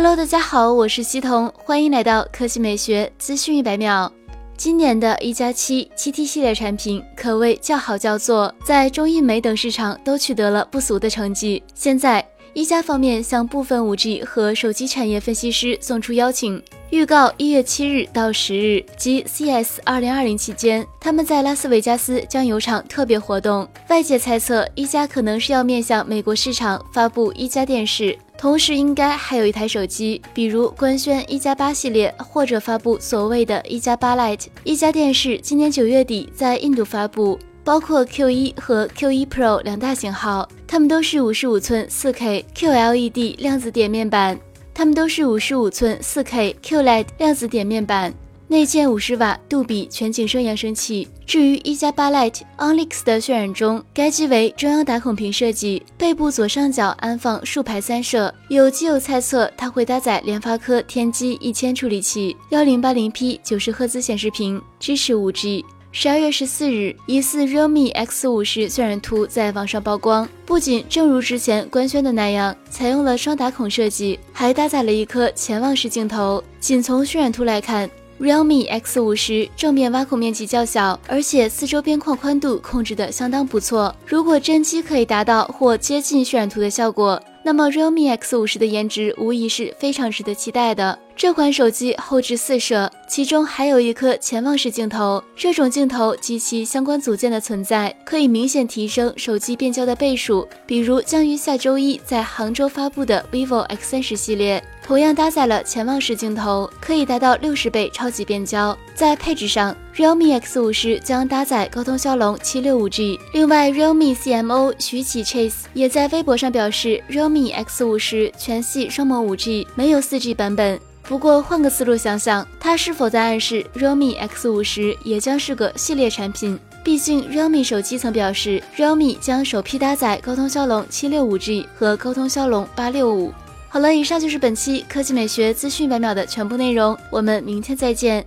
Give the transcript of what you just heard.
Hello，大家好，我是西彤，欢迎来到科技美学资讯一百秒。今年的一加七七 T 系列产品可谓叫好叫座，在中印美等市场都取得了不俗的成绩。现在，一加方面向部分 5G 和手机产业分析师送出邀请，预告一月七日到十日即 CS 二零二零期间，他们在拉斯维加斯将有场特别活动。外界猜测，一加可能是要面向美国市场发布一加电视。同时，应该还有一台手机，比如官宣一加八系列，或者发布所谓的一加八 Lite。一加电视今年九月底在印度发布，包括 Q 一和 Q 一 Pro 两大型号，它们都是五十五寸四 K QLED 量子点面板，它们都是五十五寸四 K QLED 量子点面板。内建五十瓦杜比全景声扬声器。至于一加八 Lite Onyx 的渲染中，该机为中央打孔屏设计，背部左上角安放竖排三摄。有基友猜测它会搭载联发科天玑一千处理器，幺零八零 P 九十赫兹显示屏，支持五 G。十二月十四日，疑似 Realme X 五十渲染图在网上曝光，不仅正如之前官宣的那样，采用了双打孔设计，还搭载了一颗潜望式镜头。仅从渲染图来看。Realme X 五十正面挖孔面积较小，而且四周边框宽度控制的相当不错。如果真机可以达到或接近渲染图的效果，那么 Realme X 五十的颜值无疑是非常值得期待的。这款手机后置四摄，其中还有一颗潜望式镜头。这种镜头及其相关组件的存在，可以明显提升手机变焦的倍数。比如将于下周一在杭州发布的 vivo X 三十系列，同样搭载了潜望式镜头，可以达到六十倍超级变焦。在配置上，Realme X 五十将搭载高通骁龙七六五 G。另外，Realme CMO 徐启 Chase 也在微博上表示，Realme X 五十全系双模五 G，没有四 G 版本。不过换个思路想想，它是否在暗示 Realme X 五十也将是个系列产品？毕竟 Realme 手机曾表示，Realme 将首批搭载高通骁龙七六五 G 和高通骁龙八六五。好了，以上就是本期科技美学资讯百秒的全部内容，我们明天再见。